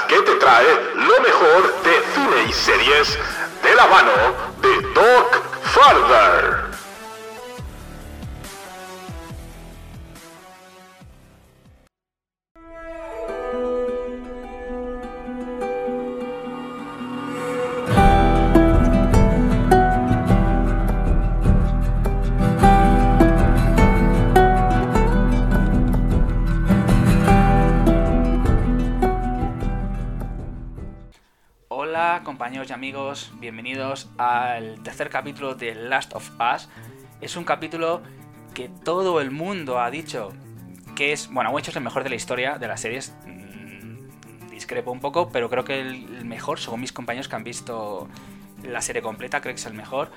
que te trae lo mejor de cine y series de la mano de Doc Farther. Compañeros y amigos, bienvenidos al tercer capítulo de Last of Us. Es un capítulo que todo el mundo ha dicho que es, bueno, hecho es el mejor de la historia de las series. Mm, Discrepo un poco, pero creo que el mejor, según mis compañeros que han visto la serie completa, creo que es el mejor.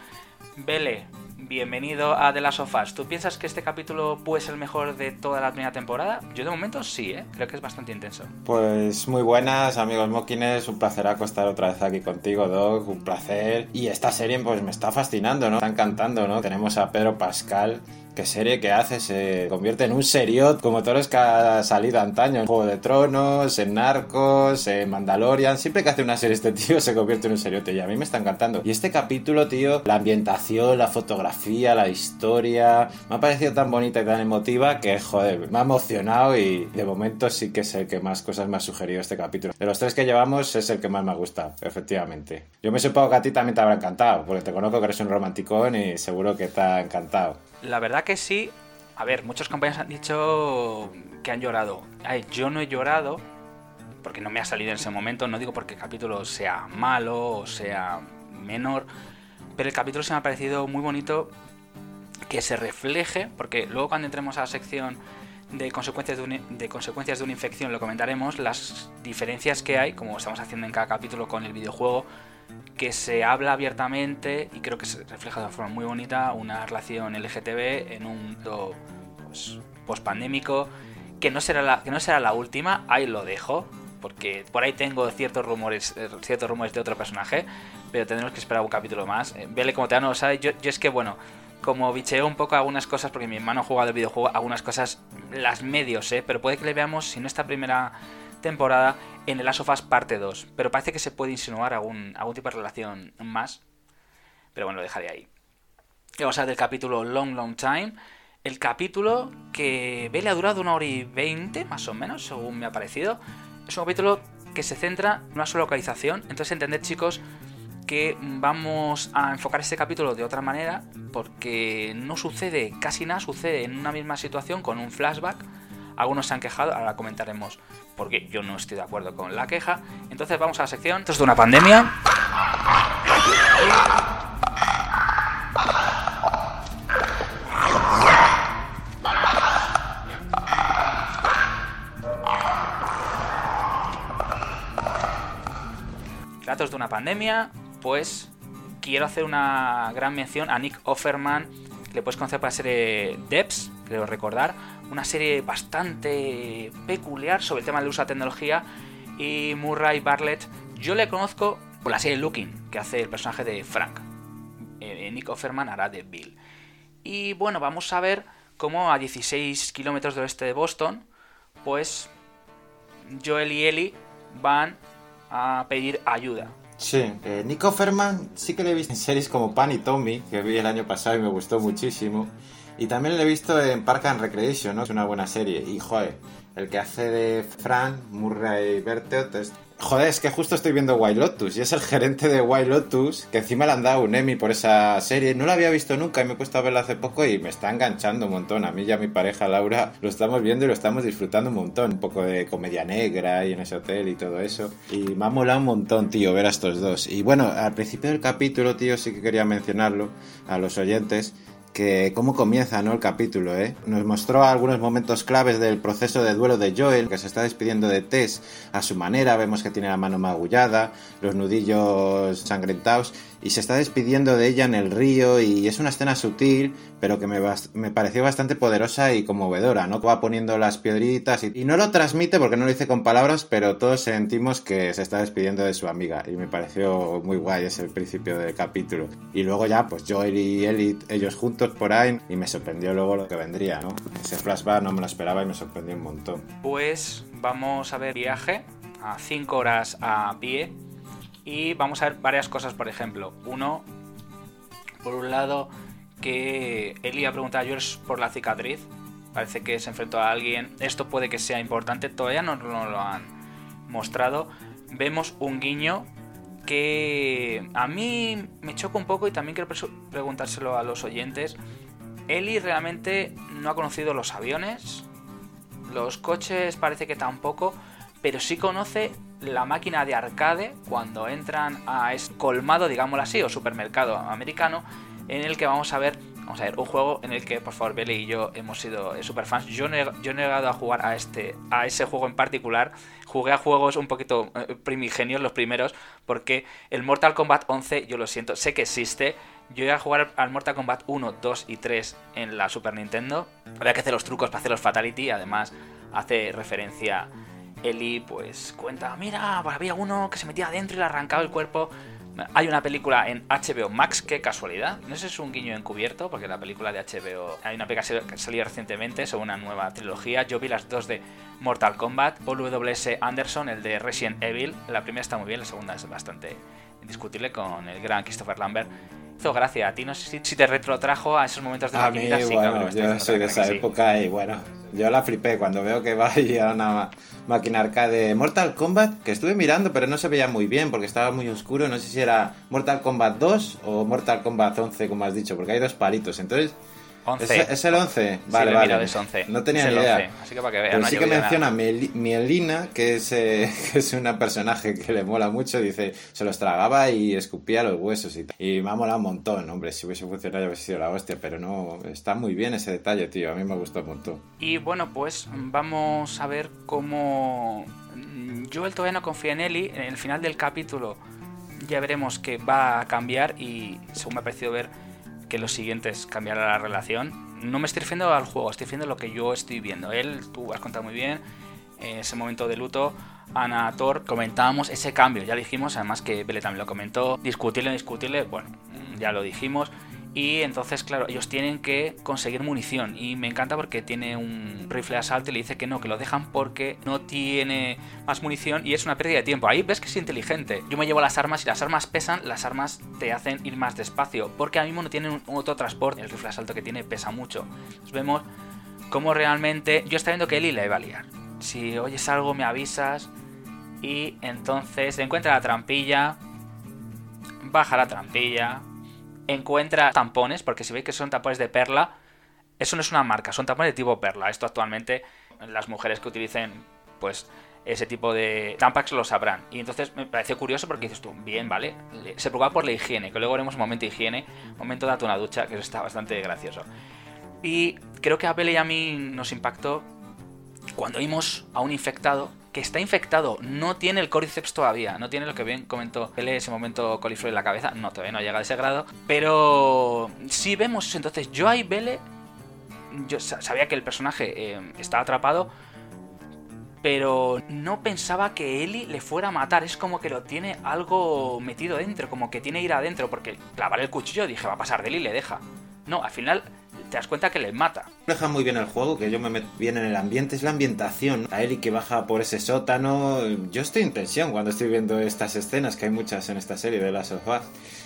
Vele, bienvenido a The Last of Us. ¿Tú piensas que este capítulo puede ser el mejor de toda la primera temporada? Yo de momento sí, ¿eh? creo que es bastante intenso. Pues muy buenas, amigos Mokines. Un placer acostar otra vez aquí contigo, Doc. Un placer. Y esta serie, pues me está fascinando, ¿no? Está encantando, ¿no? Tenemos a Pedro Pascal. ¿Qué serie que hace? Se convierte en un seriot como todos los que ha salido antaño. En Juego de Tronos, en Narcos, en Mandalorian. Siempre que hace una serie este tío se convierte en un seriote y a mí me está encantando. Y este capítulo, tío, la ambientación, la fotografía, la historia, me ha parecido tan bonita y tan emotiva que, joder, me ha emocionado y de momento sí que es el que más cosas me ha sugerido este capítulo. De los tres que llevamos es el que más me ha gustado, efectivamente. Yo me supongo que a ti también te habrá encantado, porque te conozco que eres un romanticón y seguro que te ha encantado. La verdad que sí. A ver, muchos compañeros han dicho que han llorado. Ay, yo no he llorado porque no me ha salido en ese momento. No digo porque el capítulo sea malo o sea menor, pero el capítulo se me ha parecido muy bonito que se refleje, porque luego cuando entremos a la sección de consecuencias de, un- de consecuencias de una infección lo comentaremos, las diferencias que hay, como estamos haciendo en cada capítulo con el videojuego, que se habla abiertamente y creo que se refleja de una forma muy bonita una relación LGTB en un mundo pues, que no será la que no será la última ahí lo dejo porque por ahí tengo ciertos rumores eh, ciertos rumores de otro personaje pero tendremos que esperar un capítulo más. Eh, vele como te no yo, yo es que bueno como bicheo un poco algunas cosas porque mi hermano ha jugado el videojuego algunas cosas las medios eh pero puede que le veamos si no esta primera temporada en el Last of Us parte 2 pero parece que se puede insinuar algún, algún tipo de relación más pero bueno lo dejaré ahí vamos a ver del capítulo Long Long Time. El capítulo que Vele ha durado una hora y veinte, más o menos, según me ha parecido. Es un capítulo que se centra en una sola localización. Entonces entended, chicos, que vamos a enfocar este capítulo de otra manera. Porque no sucede, casi nada sucede en una misma situación con un flashback. Algunos se han quejado, ahora comentaremos porque yo no estoy de acuerdo con la queja. Entonces vamos a la sección. Esto es de una pandemia. Datos de una pandemia, pues quiero hacer una gran mención a Nick Offerman, que le puedes conocer por la serie Debs, creo recordar, una serie bastante peculiar sobre el tema del uso de tecnología, y Murray Bartlett, yo le conozco por la serie Looking, que hace el personaje de Frank. Eh, Nick Offerman hará de Bill. Y bueno, vamos a ver cómo a 16 kilómetros del oeste de Boston, pues Joel y Ellie van a pedir ayuda. Sí, Nico Ferman sí que le he visto en series como Pan y Tommy, que vi el año pasado y me gustó muchísimo. Y también lo he visto en Park and Recreation, ¿no? Es una buena serie. Y joder, el que hace de Fran, Murray Bertot, es... Joder, es que justo estoy viendo White Lotus y es el gerente de White Lotus, que encima le han dado un Emmy por esa serie. No la había visto nunca y me he puesto a verla hace poco y me está enganchando un montón. A mí y a mi pareja Laura lo estamos viendo y lo estamos disfrutando un montón. Un poco de comedia negra y en ese hotel y todo eso. Y me ha molado un montón, tío, ver a estos dos. Y bueno, al principio del capítulo, tío, sí que quería mencionarlo a los oyentes que cómo comienza ¿no? el capítulo. ¿eh? Nos mostró algunos momentos claves del proceso de duelo de Joel, que se está despidiendo de Tess a su manera. Vemos que tiene la mano magullada, los nudillos sangrentados y se está despidiendo de ella en el río y es una escena sutil, pero que me, me pareció bastante poderosa y conmovedora, ¿no? Va poniendo las piedritas y, no lo transmite porque no lo dice con palabras, pero todos sentimos que se está despidiendo de su amiga y me pareció muy guay ese principio del capítulo. Y luego ya, pues Joel y Ellie, ellos juntos por ahí y me sorprendió luego lo que vendría, ¿no? Ese flashback no me lo esperaba y me sorprendió un montón. Pues vamos a ver viaje a 5 horas a pie y vamos a ver varias cosas, por ejemplo. Uno, por un lado, que Eli ha preguntado a George por la cicatriz. Parece que se enfrentó a alguien. Esto puede que sea importante. Todavía no, no lo han mostrado. Vemos un guiño que a mí me choca un poco y también quiero preguntárselo a los oyentes. Eli realmente no ha conocido los aviones. Los coches parece que tampoco. Pero sí conoce la máquina de arcade cuando entran a este colmado, digámoslo así, o supermercado americano, en el que vamos a ver, vamos a ver, un juego en el que, por favor, Bele y yo hemos sido super fans. Yo yo he llegado a jugar a este, a ese juego en particular. Jugué a juegos un poquito eh, primigenios, los primeros, porque el Mortal Kombat 11, yo lo siento, sé que existe. Yo iba a jugar al Mortal Kombat 1, 2 y 3 en la Super Nintendo. Había que hacer los trucos para hacer los Fatality, además hace referencia Eli pues cuenta, mira, había uno que se metía adentro y le arrancaba el cuerpo. Hay una película en HBO Max, qué casualidad. No sé si es un guiño encubierto, porque la película de HBO. Hay una película que salió recientemente sobre una nueva trilogía. Yo vi las dos de Mortal Kombat. W.S. Anderson, el de Resident Evil. La primera está muy bien, la segunda es bastante indiscutible con el gran Christopher Lambert. Hizo gracia a ti, no sé si te retrotrajo a esos momentos de a mí, bueno, yo soy de esa época y bueno, yo la flipé cuando veo que va a una máquina arcade Mortal Kombat, que estuve mirando, pero no se veía muy bien porque estaba muy oscuro. No sé si era Mortal Kombat 2 o Mortal Kombat 11, como has dicho, porque hay dos palitos. Entonces, 11. ¿Es, el 11? Vale, sí, vale. Es 11. No tenía es ni idea. Así que para que vean, Pero no sí que menciona Mielina, que es, eh, que es una personaje que le mola mucho. Dice, se los tragaba y escupía los huesos y tal. Y me ha molado un montón, hombre. Si hubiese funcionado, hubiese sido la hostia. Pero no, está muy bien ese detalle, tío. A mí me gustó un montón. Y bueno, pues vamos a ver cómo. Joel todavía no confía en Ellie. En el final del capítulo ya veremos que va a cambiar. Y según me ha parecido ver que los siguientes cambiará la relación no me estoy refiriendo al juego, estoy refiriendo a lo que yo estoy viendo. Él, tú has contado muy bien, en ese momento de luto, Ana Thor, comentábamos ese cambio, ya dijimos, además que Bele también lo comentó, discutirle, discutirle, bueno, ya lo dijimos, y entonces, claro, ellos tienen que conseguir munición. Y me encanta porque tiene un rifle de asalto y le dice que no, que lo dejan porque no tiene más munición y es una pérdida de tiempo. Ahí ves que es inteligente. Yo me llevo las armas y las armas pesan, las armas te hacen ir más despacio. Porque ahora mismo no tienen otro transporte. El rifle de asalto que tiene pesa mucho. Entonces vemos cómo realmente. Yo estoy viendo que Eli le va a liar. Si oyes algo, me avisas. Y entonces encuentra la trampilla. Baja la trampilla encuentra tampones, porque si veis que son tampones de perla, eso no es una marca, son tampones de tipo perla. Esto actualmente las mujeres que utilicen pues ese tipo de tampax lo sabrán. Y entonces me parece curioso porque dices tú, bien, vale, se preocupa por la higiene, que luego haremos un momento de higiene, momento date una ducha, que eso está bastante gracioso. Y creo que a Belle y a mí nos impactó cuando vimos a un infectado que está infectado, no tiene el Cordyceps todavía, no tiene lo que bien comentó él ese momento coliflor en la cabeza, no, todavía no llega a ese grado, pero si vemos eso, entonces yo ahí Bele, yo sabía que el personaje eh, estaba atrapado, pero no pensaba que Eli le fuera a matar, es como que lo tiene algo metido dentro, como que tiene ira adentro, porque clavar el cuchillo dije, va a pasar de Eli y le deja. No, al final te das cuenta que le mata. Deja muy bien el juego, que yo me meto bien en el ambiente, es la ambientación. A Eli que baja por ese sótano. Yo estoy en tensión cuando estoy viendo estas escenas, que hay muchas en esta serie de Last of Us.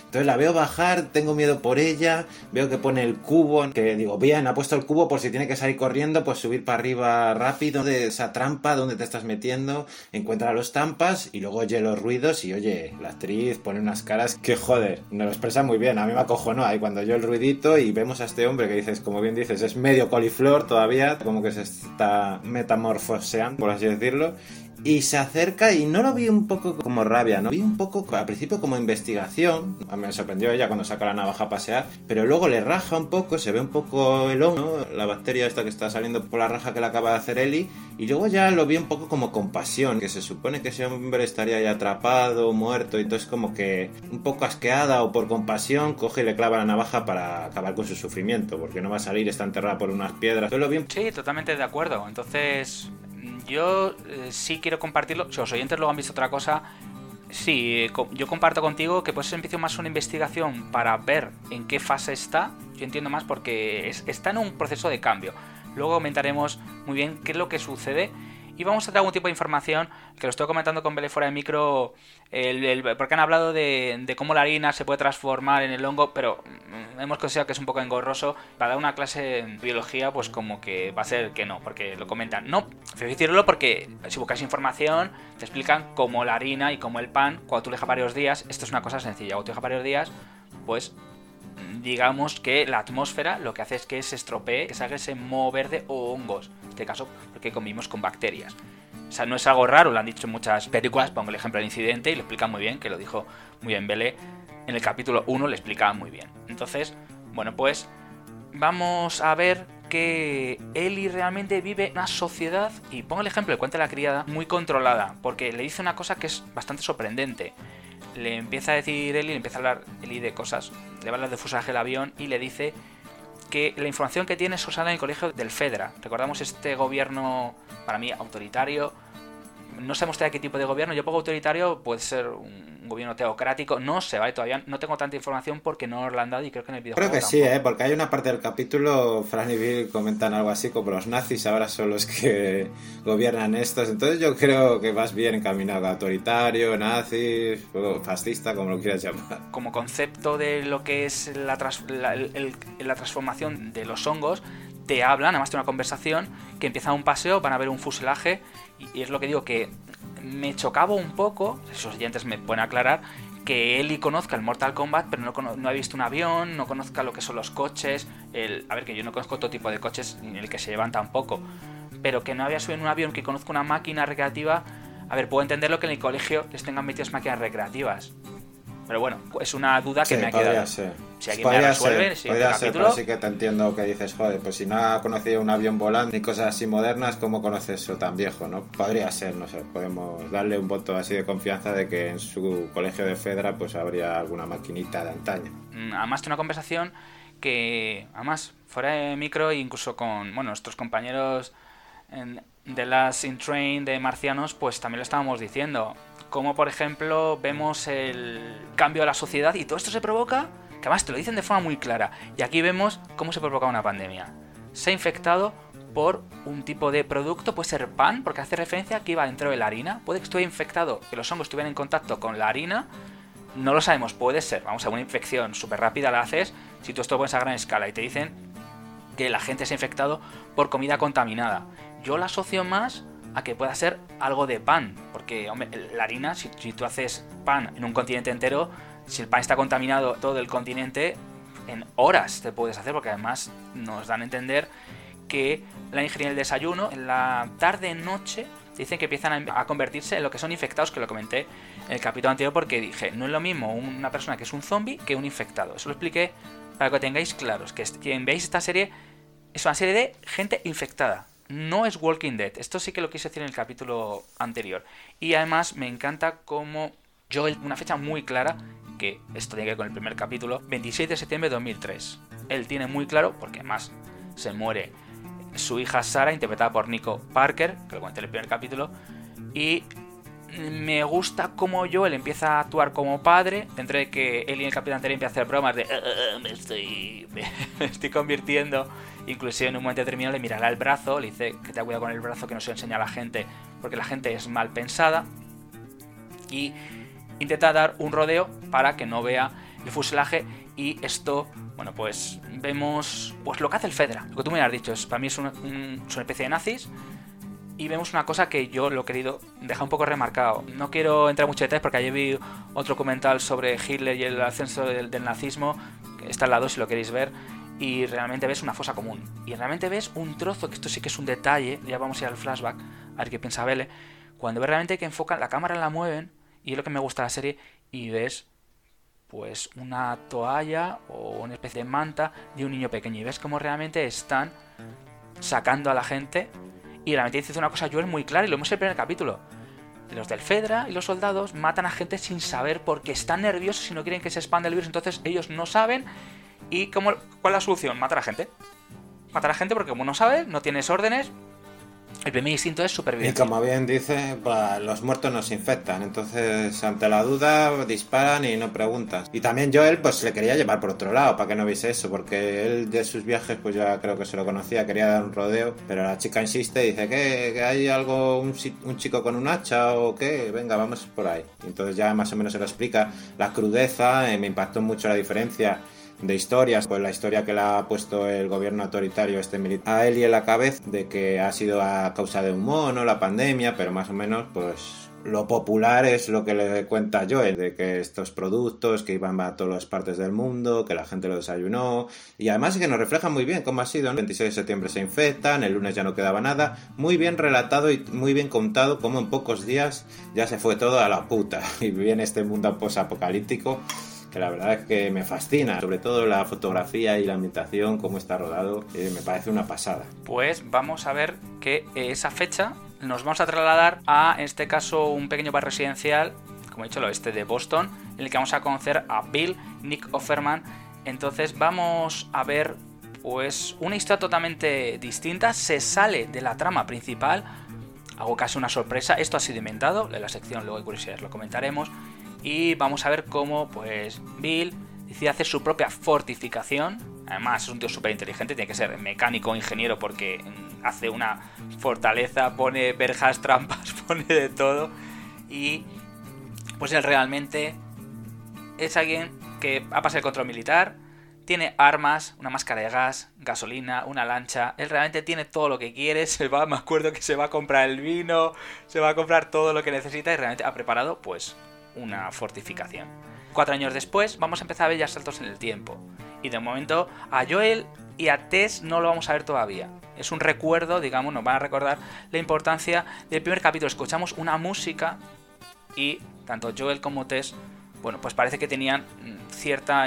Entonces la veo bajar, tengo miedo por ella, veo que pone el cubo, que digo, bien, ha puesto el cubo por si tiene que salir corriendo, pues subir para arriba rápido de esa trampa donde te estás metiendo, encuentra los tampas y luego oye los ruidos y oye, la actriz pone unas caras que joder, nos lo expresa muy bien, a mí me acojonó ahí cuando oyó el ruidito y vemos a este hombre que dices, como bien dices, es medio coliflor todavía, como que se está metamorfoseando, por así decirlo, y se acerca y no lo vi un poco como rabia, ¿no? Vi un poco al principio como investigación, me sorprendió ella cuando saca la navaja a pasear, pero luego le raja un poco, se ve un poco el hongo, la bacteria esta que está saliendo por la raja que le acaba de hacer Eli, y luego ya lo vi un poco como compasión, que se supone que ese hombre estaría ya atrapado, muerto, y entonces como que un poco asqueada o por compasión coge y le clava la navaja para acabar con su sufrimiento, porque no va a salir, está enterrada por unas piedras. Sí, totalmente de acuerdo. Entonces, yo eh, sí quiero compartirlo. Si los oyentes luego han visto otra cosa, sí, eh, yo comparto contigo que pues empiezo más una investigación para ver en qué fase está. Yo entiendo más porque está en un proceso de cambio. Luego comentaremos muy bien qué es lo que sucede y vamos a dar algún tipo de información, que lo estoy comentando con Bele fuera de micro, porque han hablado de, cómo la harina se puede transformar en el hongo, pero mm, hemos considerado que es un poco engorroso. Para dar una clase en biología, pues como que va a ser que no, porque lo comentan. No, decirlo porque si buscas información, te explican cómo la harina y cómo el pan, cuando tú dejas varios días, esto es una cosa sencilla, cuando tú dejas varios días, pues digamos que la atmósfera lo que hace es que se estropee, que salga ese moho verde o hongos. En este caso, porque convivimos con bacterias. O sea, no es algo raro, lo han dicho en muchas películas. Pongo el ejemplo del incidente y lo explica muy bien, que lo dijo muy bien Bele. En el capítulo 1 le explicaba muy bien. Entonces, bueno, pues vamos a ver que Eli realmente vive una sociedad, y pongo el ejemplo de cuenta de la criada, muy controlada, porque le dice una cosa que es bastante sorprendente le empieza a decir Eli, le empieza a hablar Eli de cosas, le va a hablar de fusaje del avión y le dice que la información que tiene es usada en el colegio del Fedra. Recordamos este gobierno, para mí, autoritario, no sabemos todavía qué tipo de gobierno. Yo pongo autoritario, puede ser un gobierno teocrático. No sé, ¿vale? Todavía no tengo tanta información porque no lo han dado y creo que en el videojuego. Creo que sí, ¿eh? porque hay una parte del capítulo, Fran y Bill comentan algo así como los nazis ahora son los que gobiernan estos. Entonces yo creo que vas bien encaminado, autoritario, nazi, fascista, como lo quieras llamar. Como concepto de lo que es la, la transformación de los hongos, te hablan, además de una conversación, que empieza un paseo, van a ver un fuselaje, y, es lo que digo, que me chocaba un poco, esos oyentes me pueden aclarar, que Eli conozca el Mortal Kombat, pero no, ha visto un avión, no conozca lo que son los coches, el, a ver, que yo no conozco todo tipo de coches, ni el que se llevan tampoco, pero que no había subido en un avión, que conozca una máquina recreativa, a ver, puedo entenderlo que en el colegio les tengan metidas máquinas recreativas, pero bueno, es una duda que me ha quedado. Ser. Si alguien podría me resuelve, ser, podría ser, pero sí que te entiendo que dices, joder, pues si no ha conocido un avión volando ni cosas así modernas, ¿cómo conoces eso tan viejo, no? Podría ser, no sé, podemos darle un voto así de confianza de que en su colegio de Fedra pues habría alguna maquinita de antaño. Mm, además, de una conversación que, además, fuera de micro, incluso con, bueno, nuestros compañeros de las In Train de Marcianos, pues también lo estábamos diciendo como por ejemplo vemos el cambio de la sociedad y todo esto se provoca, que además te lo dicen de forma muy clara, y aquí vemos cómo se provoca una pandemia. Se ha infectado por un tipo de producto, puede ser pan, porque hace referencia a que iba dentro de la harina, puede que estuviera infectado, que los hongos estuvieran en contacto con la harina, no lo sabemos, puede ser, vamos a una infección súper rápida la haces, si tú esto pones a gran escala y te dicen que la gente se ha infectado por comida contaminada. Yo la asocio más a que pueda ser algo de pan. Porque, hombre, la harina, si, tú haces pan en un continente entero, si el pan está contaminado todo el continente, en horas te puedes hacer, porque además nos dan a entender que la ingeniería del desayuno, en la tarde-noche, dicen que empiezan a, convertirse en lo que son infectados, que lo comenté en el capítulo anterior, porque dije, no es lo mismo una persona que es un zombie que un infectado. Eso lo expliqué para que tengáis claros, que quien veáis esta serie es una serie de gente infectada no es Walking Dead. Esto sí que lo quise decir en el capítulo anterior. Y además me encanta como yo, una fecha muy clara, que esto tiene que ver con el primer capítulo, 26 de septiembre de 2003. Él tiene muy claro, porque además se muere su hija Sara, interpretada por Nico Parker, que lo comenté en el primer capítulo, y me gusta como yo él empieza a actuar como padre, dentro de que él y el capitán anterior empieza a hacer bromas de eh, eh, eh, me, estoy, me, estoy convirtiendo Inclusive en un momento determinado le mirará el brazo, le dice que te cuidado con el brazo, que no se enseña a la gente, porque la gente es mal pensada. Y intenta dar un rodeo para que no vea el fuselaje y esto, bueno, pues vemos pues lo que hace el Fedra, lo que tú me has dicho, es, para mí es una, especie de nazis y vemos una cosa que yo lo he querido dejar un poco remarcado. No quiero entrar mucho en detalles porque ayer vi otro documental sobre Hitler y el ascenso del, nazismo, está al lado si lo queréis ver, y realmente ves una fosa común. Y realmente ves un trozo, que esto sí que es un detalle, ya vamos a ir al flashback, a ver qué piensa Vele, cuando ves realmente que enfocan, la cámara la mueven, y es lo que me gusta de la serie, y ves pues una toalla o una especie de manta de un niño pequeño y ves cómo realmente están sacando a la gente y realmente dice una cosa Joel muy clara y lo hemos en el primer capítulo. Los del Fedra y los soldados matan a gente sin saber porque están nerviosos y no quieren que se expanda el virus, entonces ellos no saben y cómo, ¿cuál es la solución? Matar a gente. Matar a gente porque como no sabes, no tienes órdenes, el primer instinto es supervivencia. Y como bien dice, los muertos nos infectan. Entonces, ante la duda, disparan y no preguntas. Y también Joel, pues le quería llevar por otro lado, para que no viese eso. Porque él de sus viajes, pues ya creo que se lo conocía, quería dar un rodeo. Pero la chica insiste, dice que, que hay algo, un, un, chico con un hacha o qué. Venga, vamos por ahí. Entonces ya más o menos se lo explica. La crudeza, eh, me impactó mucho la diferencia de historias, pues la historia que le ha puesto el gobierno autoritario este militar a él y en la cabeza de que ha sido a causa de un mono, la pandemia, pero más o menos pues lo popular es lo que le cuenta Joel, de que estos productos que iban a todas las partes del mundo, que la gente lo desayunó, y además que nos refleja muy bien cómo ha sido. El 26 de septiembre se infectan, el lunes ya no quedaba nada, muy bien relatado y muy bien contado cómo en pocos días ya se fue todo a la puta. Y viene este mundo posapocalíptico que la verdad es que me fascina, sobre todo la fotografía y la ambientación, cómo está rodado, eh, me parece una pasada. Pues vamos a ver que esa fecha nos vamos a trasladar a, en este caso, un pequeño bar residencial, como he dicho, el oeste de Boston, en el que vamos a conocer a Bill, Nick Offerman. Entonces vamos a ver pues una historia totalmente distinta, se sale de la trama principal, hago casi una sorpresa, esto ha sido inventado, en la sección luego de curiosidades lo comentaremos, y vamos a ver cómo pues Bill decide hacer su propia fortificación. Además es un tío súper inteligente, tiene que ser mecánico ingeniero porque hace una fortaleza, pone verjas, trampas, pone de todo. Y pues él realmente es alguien que ha pasado el control militar, tiene armas, una máscara de gas, gasolina, una lancha. Él realmente tiene todo lo que quiere. Se va, me acuerdo que se va a comprar el vino, se va a comprar todo lo que necesita y realmente ha preparado pues una fortificación. Cuatro años después vamos a empezar a ver ya saltos en el tiempo. Y de momento a Joel y a Tess no lo vamos a ver todavía. Es un recuerdo, digamos, nos van a recordar la importancia del primer capítulo. Escuchamos una música y tanto Joel como Tess, bueno, pues parece que tenían cierta,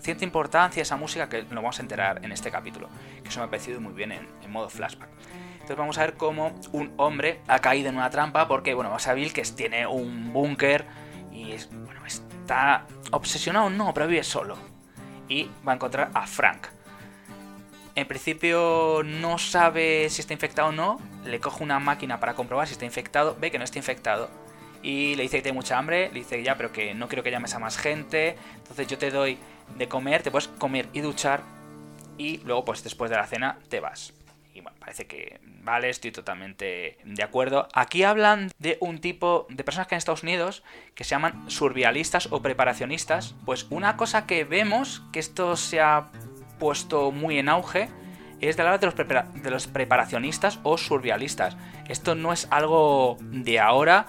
cierta importancia esa música que nos vamos a enterar en este capítulo. Que eso me ha parecido muy bien en, en modo flashback. Entonces vamos a ver cómo un hombre ha caído en una trampa porque, bueno, vamos a ver que tiene un búnker y bueno, está obsesionado, no, pero vive solo. Y va a encontrar a Frank. En principio no sabe si está infectado o no. Le coge una máquina para comprobar si está infectado. Ve que no está infectado. Y le dice que tiene mucha hambre. Le dice ya, pero que no quiero que llames a más gente. Entonces yo te doy de comer. Te puedes comer y duchar. Y luego, pues después de la cena, te vas. Y bueno, parece que vale, estoy totalmente de acuerdo. Aquí hablan de un tipo de personas que en Estados Unidos que se llaman survialistas o preparacionistas. Pues una cosa que vemos que esto se ha puesto muy en auge es de hablar de los, de los preparacionistas o survialistas. Esto no es algo de ahora.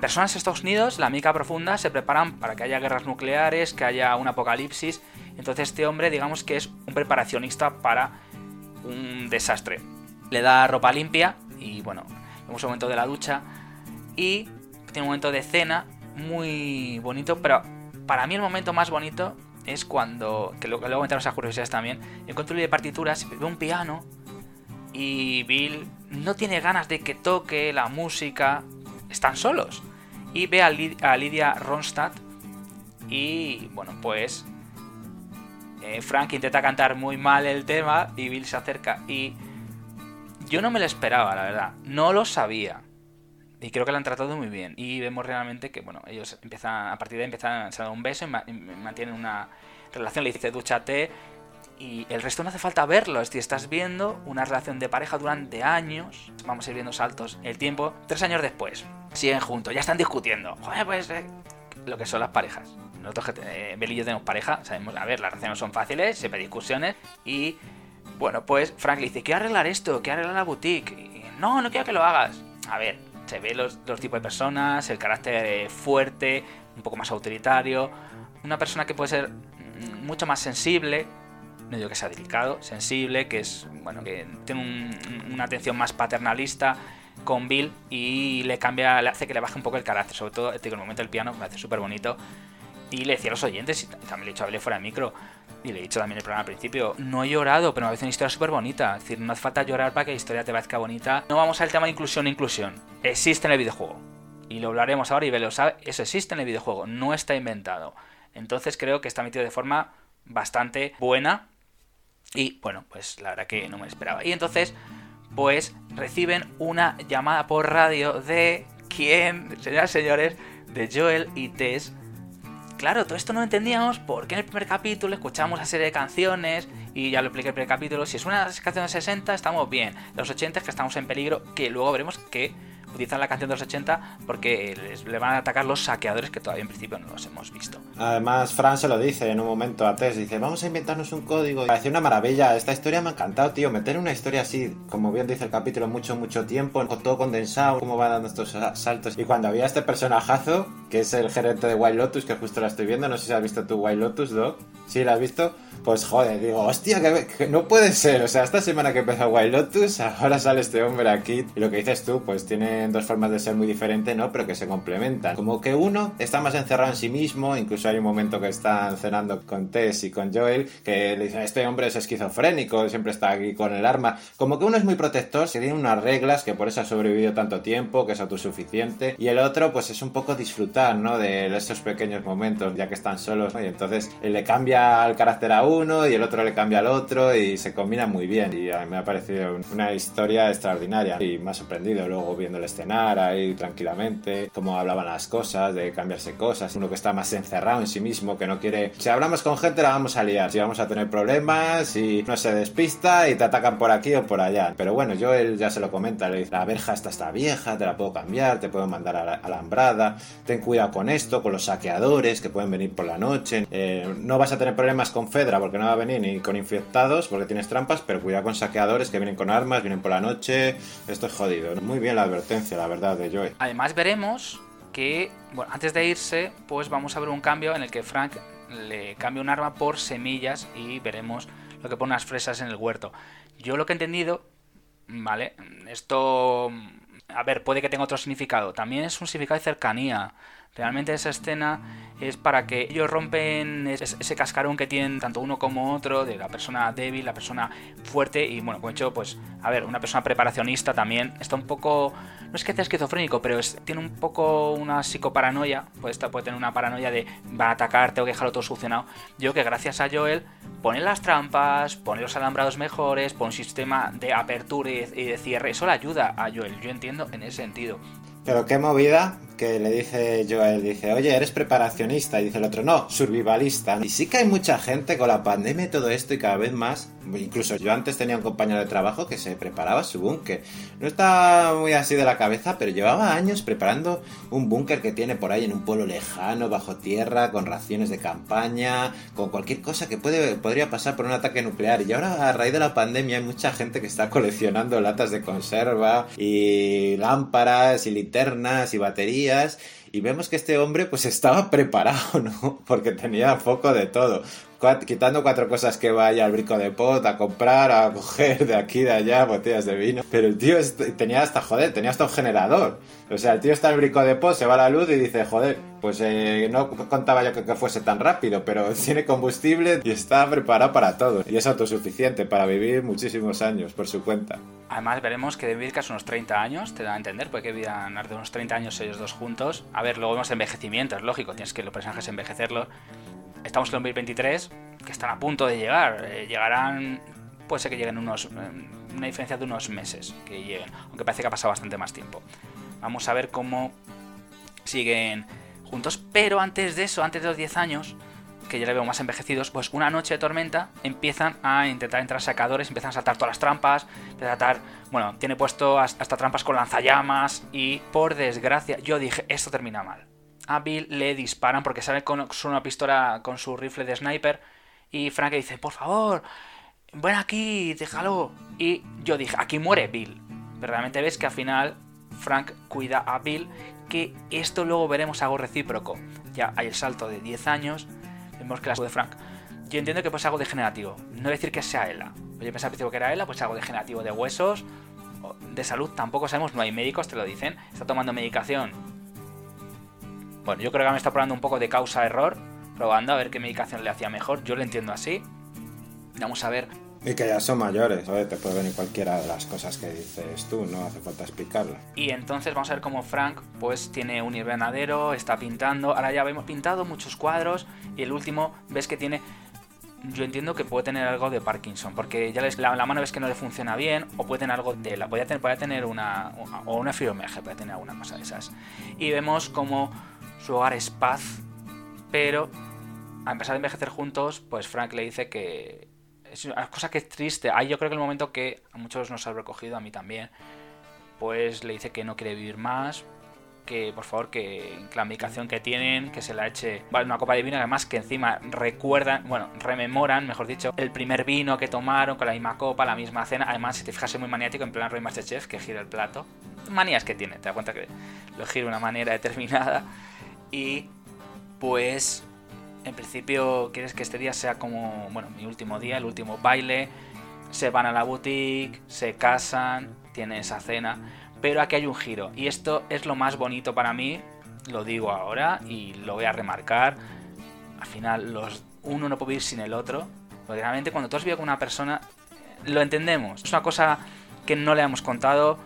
Personas en Estados Unidos, la América profunda, se preparan para que haya guerras nucleares, que haya un apocalipsis. Entonces este hombre, digamos que es un preparacionista para un desastre. Le da ropa limpia y bueno, vemos un momento de la ducha y tiene un momento de cena muy bonito, pero para mí el momento más bonito es cuando, que luego comentar esas curiosidades también, encuentro de partituras, ve un piano y Bill no tiene ganas de que toque la música, están solos. Y ve a, a Lidia Ronstadt y bueno, pues eh, Frank intenta cantar muy mal el tema y Bill se acerca y yo no me lo esperaba, la verdad. No lo sabía. Y creo que lo han tratado muy bien. Y vemos realmente que, bueno, ellos empiezan, a partir de ahí empiezan a dar un beso y mantienen una relación. Le dice, dúchate. Y el resto no hace falta verlo. Decir, estás viendo una relación de pareja durante años. Vamos a ir viendo saltos. El tiempo, tres años después. Siguen juntos, ya están discutiendo. Joder, pues eh, lo que son las parejas. Nosotros, eh, Bel y yo tenemos pareja, sabemos, a ver, las relaciones son fáciles, siempre hay discusiones. Y bueno, pues Frank le dice, quiero arreglar esto, quiero arreglar la boutique. Y, no, no quiero que lo hagas. A ver, se ve los, los tipos de personas, el carácter fuerte, un poco más autoritario. Una persona que puede ser mm, mucho más sensible, no digo que sea delicado, sensible, que es, bueno, que tiene una atención más paternalista con Bill y le cambia, le hace que le baje un poco el carácter, sobre todo en el momento del piano, me hace súper bonito. Y le decía a los oyentes, y también le he dicho a fuera de micro, y le he dicho también el programa al principio, no he llorado, pero me parece una historia súper bonita. Es decir, no hace falta llorar para que la historia te parezca bonita. No vamos al tema de inclusión inclusión. Existe en el videojuego. Y lo hablaremos ahora y lo sabe, eso existe en el videojuego, no está inventado. Entonces creo que está metido de forma bastante buena. Y bueno, pues la verdad que no me esperaba. Y entonces, pues reciben una llamada por radio de quién, señoras y señores, de Joel y Tess claro, todo esto no entendíamos porque en el primer capítulo escuchamos una serie de canciones y ya lo expliqué en el primer capítulo. Si es una canción de 60, estamos bien. Los 80 es que estamos en peligro, que luego veremos que utilizan la canción de los 80 porque les, le van a atacar los saqueadores que todavía en principio no los hemos visto. Además, Fran se lo dice en un momento a Tess, dice, vamos a inventarnos un código. Parece una maravilla, esta historia me ha encantado, tío, meter una historia así, como bien dice el capítulo, mucho, mucho tiempo, todo condensado, cómo va dando estos saltos. Y cuando había este personajazo, que es el gerente de White Lotus, que justo la estoy viendo, no sé si has visto tu White Lotus, Doc. Sí, la has visto pues joder, digo, hostia, que, no puede ser. O sea, esta semana que empezó Wild Lotus, ahora sale este hombre aquí. Y lo que dices tú, pues tienen dos formas de ser muy diferentes, ¿no? Pero que se complementan. Como que uno está más encerrado en sí mismo, incluso hay un momento que están cenando con Tess y con Joel, que le dicen, este hombre es esquizofrénico, siempre está aquí con el arma. Como que uno es muy protector, se tiene unas reglas, que por eso ha sobrevivido tanto tiempo, que es autosuficiente. Y el otro, pues es un poco disfrutar, ¿no? De estos pequeños momentos, ya que están solos, Y entonces le cambia el carácter a uno y el otro le cambia al otro y se combina muy bien. Y a mí me ha parecido una historia extraordinaria y me ha sorprendido luego viendo el escenar ahí tranquilamente, cómo hablaban las cosas, de cambiarse cosas. Uno que está más encerrado en sí mismo, que no quiere. Si hablamos con gente, la vamos a liar. Si vamos a tener problemas y no se despista y te atacan por aquí o por allá. Pero bueno, yo él ya se lo comenta, le dice: La verja esta está vieja, te la puedo cambiar, te puedo mandar a la alambrada. Ten cuidado con esto, con los saqueadores que pueden venir por la noche. Eh, no vas a tener problemas con Fedra porque no va a venir ni con infectados porque tienes trampas, pero cuidado con saqueadores que vienen con armas, vienen por la noche. Esto es jodido. Muy bien la advertencia, la verdad, de Joey. Además veremos que, bueno, antes de irse, pues vamos a ver un cambio en el que Frank le cambia un arma por semillas y veremos lo que pone unas fresas en el huerto. Yo lo que he entendido, ¿vale? Esto, a ver, puede que tenga otro significado. También es un significado de cercanía. Realmente esa escena es para que ellos rompen ese cascarón que tienen tanto uno como otro, de la persona débil, la persona fuerte, y bueno, dicho, pues, a ver, una persona preparacionista también está un poco, no es que sea esquizofrénico, pero tiene un poco una psicoparanoia, puede, estar, puede tener una paranoia de va a atacar, tengo que dejarlo todo solucionado. Yo que gracias a Joel pone las trampas, pone los alambrados mejores, pone un sistema de apertura y de cierre, eso le ayuda a Joel, yo entiendo en ese sentido. Pero qué movida que le dice Joel, dice, oye, eres preparacionista. Y dice el otro, no, survivalista. Y sí que hay mucha gente con la pandemia y todo esto y cada vez más. Incluso yo antes tenía un compañero de trabajo que se preparaba su búnker. No estaba muy así de la cabeza, pero llevaba años preparando un búnker que tiene por ahí en un pueblo lejano, bajo tierra, con raciones de campaña, con cualquier cosa que puede, podría pasar por un ataque nuclear. Y ahora, a raíz de la pandemia, hay mucha gente que está coleccionando latas de conserva y lámparas y linternas y baterías y vemos que este hombre pues estaba preparado, ¿no? Porque tenía poco de todo quitando cuatro cosas que vaya al brico de pot a comprar, a coger de aquí, de allá, botellas de vino. Pero el tío tenía hasta, joder, tenía hasta un generador. O sea, el tío está en el brico de pot, se va la luz y dice, joder, pues eh, no contaba yo que, que, fuese tan rápido, pero tiene combustible y está preparado para todo. Y es autosuficiente para vivir muchísimos años por su cuenta. Además, veremos que vivir casi unos 30 años, te da a entender, porque vivían de unos 30 años ellos dos juntos. A ver, luego vemos envejecimiento, es lógico, tienes que los personajes envejecerlos estamos en 2023, que están a punto de llegar. Eh, llegarán, puede ser que lleguen unos, eh, una diferencia de unos meses que lleguen, aunque parece que ha pasado bastante más tiempo. Vamos a ver cómo siguen juntos, pero antes de eso, antes de los 10 años, que ya le veo más envejecidos, pues una noche de tormenta empiezan a intentar entrar sacadores, empiezan a saltar todas las trampas, empiezan a saltar, bueno, tiene puesto hasta trampas con lanzallamas y por desgracia yo dije, esto termina mal a Bill le disparan porque sale con una pistola con su rifle de sniper y Frank dice, por favor, ven aquí, déjalo. Y yo dije, aquí muere Bill. Pero realmente ves que al final Frank cuida a Bill, que esto luego veremos algo recíproco. Ya hay el salto de 10 años, vemos que la de Frank. Yo entiendo que pues algo degenerativo. No decir que sea Ella. Yo pensaba que era Ella, pues algo degenerativo de huesos, de salud tampoco sabemos, no hay médicos, te lo dicen. Está tomando medicación. Bueno, yo creo que me está probando un poco de causa-error, probando a ver qué medicación le hacía mejor. Yo lo entiendo así. Vamos a ver y que ya son mayores, te puede venir cualquiera de las cosas que dices tú, no hace falta explicarla. Y entonces vamos a ver cómo Frank pues tiene un invernadero, está pintando, ahora ya hemos pintado muchos cuadros y el último ves que tiene yo entiendo que puede tener algo de Parkinson, porque ya la, la, mano ves que no le punciona bien, o puede tener algo de la. Puede tener, puede tener una. O una fibromialgia, puede tener alguna cosa de esas. Y vemos como su hogar es paz, pero a empezar de envejecer juntos, pues Frank le dice que es una cosa que es triste. Ahí yo creo que el momento que a muchos nos ha recogido, a mí también, pues le dice que no quiere vivir más, que por favor que la medicación que tienen, que se la eche vale, una copa de vino, además que encima recuerdan, bueno, rememoran, mejor dicho, el primer vino que tomaron con la misma copa, la misma cena. Además, si te fijas, es muy maniático en plan Roy Masterchef, que gira el plato. Manías que tiene, te das cuenta que lo gira de una manera determinada. Y pues en principio quieres que este día sea como, bueno, mi último día, el último baile, se van a la boutique, se casan, tienen esa cena, pero aquí hay un giro. Y esto es lo más bonito para mí, lo digo ahora y lo voy a remarcar, al final los, uno no puede vivir sin el otro, porque realmente cuando tú has vivido con una persona, lo entendemos, es una cosa que no le hemos contado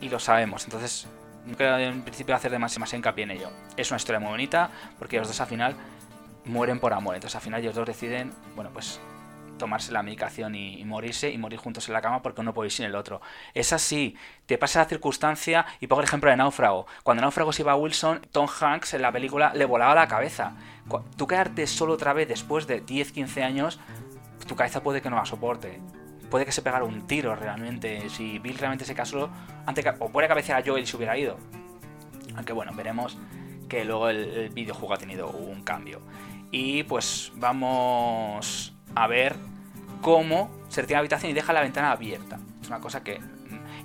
y lo sabemos, entonces no quiero en principio hacer demasiado hincapié en ello. Es una historia muy bonita porque los dos al final mueren por amor. Entonces al final ellos dos deciden, bueno, pues tomarse la medicación y, morirse y morir juntos en la cama porque uno puede ir sin el otro. Es así, te pasa la circunstancia y pongo el ejemplo de Náufrago. Cuando Náufrago se iba a Wilson, Tom Hanks en la película le volaba la cabeza. Tú quedarte solo otra vez después de 10, 15 años, tu cabeza puede que no la soporte. Puede que se pegara un tiro realmente. Si Bill realmente se casó, antes o puede cabecear a Joel se hubiera ido. Aunque bueno, veremos que luego el videojuego ha tenido un cambio y pues vamos a ver cómo se retira la habitación y deja la ventana abierta. Es una cosa que...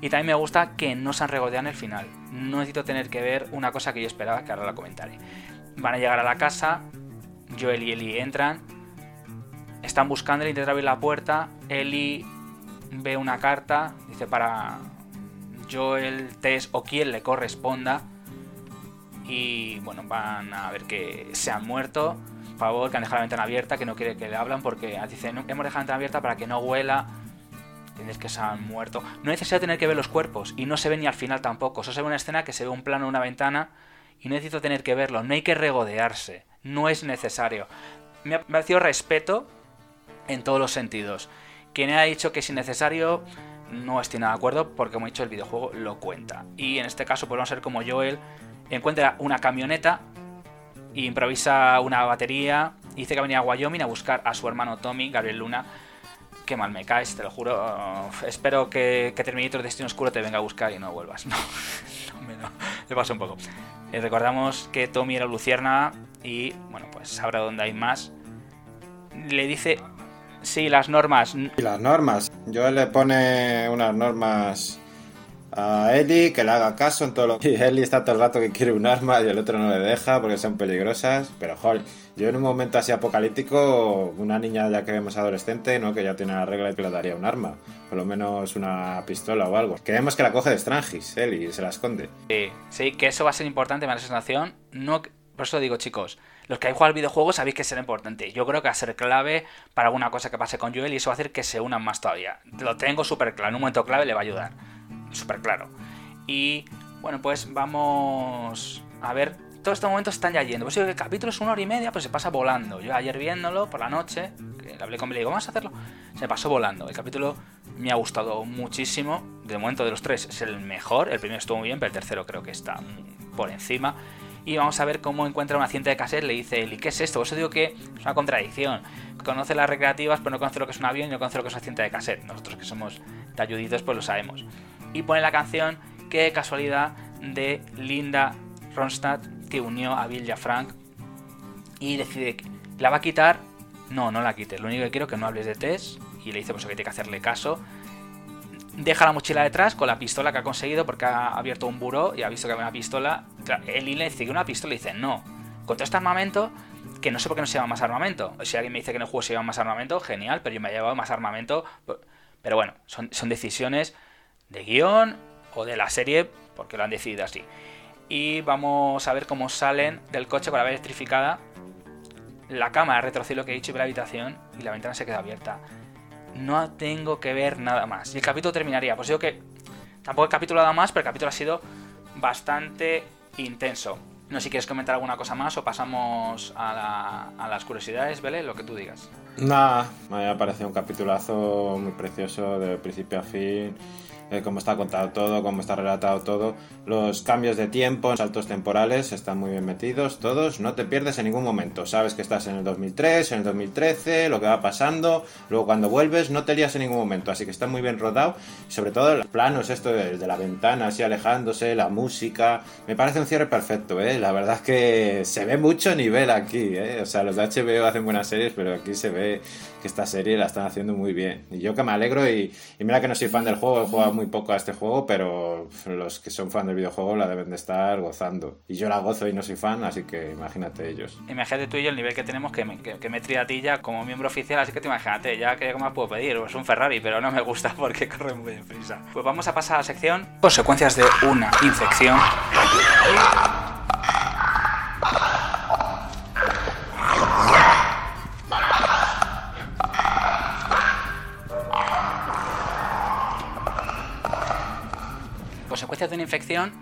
Y también me gusta que no se han regodeado en el final. No necesito tener que ver una cosa que yo esperaba, que ahora la comentaré. Van a llegar a la casa, Joel y Ellie entran, están buscando, intentan abrir la puerta, Ellie ve una carta, dice para Joel, Tess o quien le corresponda. Y bueno, van a ver que se han muerto favor, que han dejado la ventana abierta, que no quiere que le hablan porque dicen, hemos dejado la ventana abierta para que no huela. Tienes que se han muerto. No es necesario tener que ver los cuerpos y no se ve ni al final tampoco. Solo se ve una escena que se ve un plano de una ventana y no necesito tener que verlo. No hay que regodearse. No es necesario. Me ha parecido respeto en todos los sentidos. Quien ha dicho que es innecesario no estoy nada de acuerdo porque como he dicho el videojuego lo cuenta. Y en este caso podemos ser como Joel encuentra una camioneta y improvisa una batería. dice que venía a Wyoming a buscar a su hermano Tommy, Gabriel Luna. Qué mal me caes, te lo juro. espero que, que Terminator Destino Oscuro te venga a buscar y no vuelvas. No, no, me pasa un poco. Eh, recordamos que Tommy era Lucierna y, bueno, pues sabrá dónde hay más. Le dice, sí, las normas. Y las normas. Yo le pone unas normas a Ellie que le haga caso en todo lo que... Y Ellie está todo el rato que quiere un arma y el otro no le deja porque son peligrosas. Pero, joder, yo en un momento así apocalíptico, una niña ya que vemos adolescente, ¿no? Que ya tiene la regla y que le daría un arma. Por lo menos una pistola o algo. Creemos que la coge de Strangis, Ellie, y se la esconde. Sí, sí, que eso va a ser importante, da la sensación. No... Por eso digo, chicos, los que hay jugado al videojuego sabéis que será importante. Yo creo que va a ser clave para alguna cosa que pase con Joel y eso va a hacer que se unan más todavía. Lo tengo súper claro, en un momento clave le va a ayudar súper claro. Y bueno, pues vamos a ver. Todos estos momentos están ya yendo. Pues digo que el capítulo es una hora y media, pues se pasa volando. Yo ayer viéndolo por la noche, que hablé con y digo, vamos a hacerlo. Se pasó volando. El capítulo me ha gustado muchísimo. De momento de los tres es el mejor. El primero estuvo muy bien, pero el tercero creo que está por encima. Y vamos a ver cómo encuentra una cinta de cassette. Le dice ¿y ¿qué es esto? Por eso digo que es una contradicción. Conoce las recreativas, pero no conoce lo que es un avión y no conoce lo que es una cinta de cassette. Nosotros que somos talluditos, pues lo sabemos y pone la canción que casualidad de Linda Ronstadt que unió a Bill Frank y decide la va a quitar. No, no la quites. Lo único que quiero es que no hables de Tess y le dice pues que tiene que hacerle caso. Deja la mochila detrás con la pistola que ha conseguido porque ha abierto un buró y ha visto que había una pistola. Él le que una pistola y dice no. Con todo este armamento, que no sé por qué no se llama más armamento. Si alguien me dice que en el juego se llama más armamento, genial, pero yo me he llevado más armamento. Pero bueno, son, son decisiones de guion o de la serie, porque lo han decidido así. Y vamos a ver cómo salen del coche con la vez electrificada. La cámara retrocede lo que he dicho y ve la habitación y la ventana se queda abierta. No tengo que ver nada más. Y el capítulo terminaría. Pues digo que tampoco el capítulo nada más, pero el capítulo ha sido bastante intenso. No sé si quieres comentar alguna cosa más o pasamos a, a las curiosidades, ¿vale? Lo que tú digas. Nada, me ha parecido un capitulazo muy precioso de principio a fin eh, cómo está contado todo, cómo está relatado todo. Los cambios de tiempo, saltos temporales están muy bien metidos, todos. No te pierdes en ningún momento. Sabes que estás en el 2003, en el 2013, lo que va pasando. Luego cuando vuelves no te lías en ningún momento. Así que está muy bien rodado. sobre todo los planos, esto de, la ventana así alejándose, la música. Me parece un cierre perfecto, ¿eh? La verdad es que se ve mucho nivel aquí, ¿eh? O sea, los de HBO hacen buenas series, pero aquí se ve que esta serie la están haciendo muy bien. Y yo que me alegro y, mira que no soy fan del juego, he jugado muy poco a este juego, pero los que son fan del videojuego la deben de estar gozando. Y yo la gozo y no soy fan, así que imagínate ellos. Imagínate tú y yo el nivel que tenemos que me, que, me a ti ya como miembro oficial, así que te imagínate, ya que más puedo pedir, es un Ferrari, pero no me gusta porque corre muy deprisa. Pues vamos a pasar a la sección consecuencias de una infección. De una infección,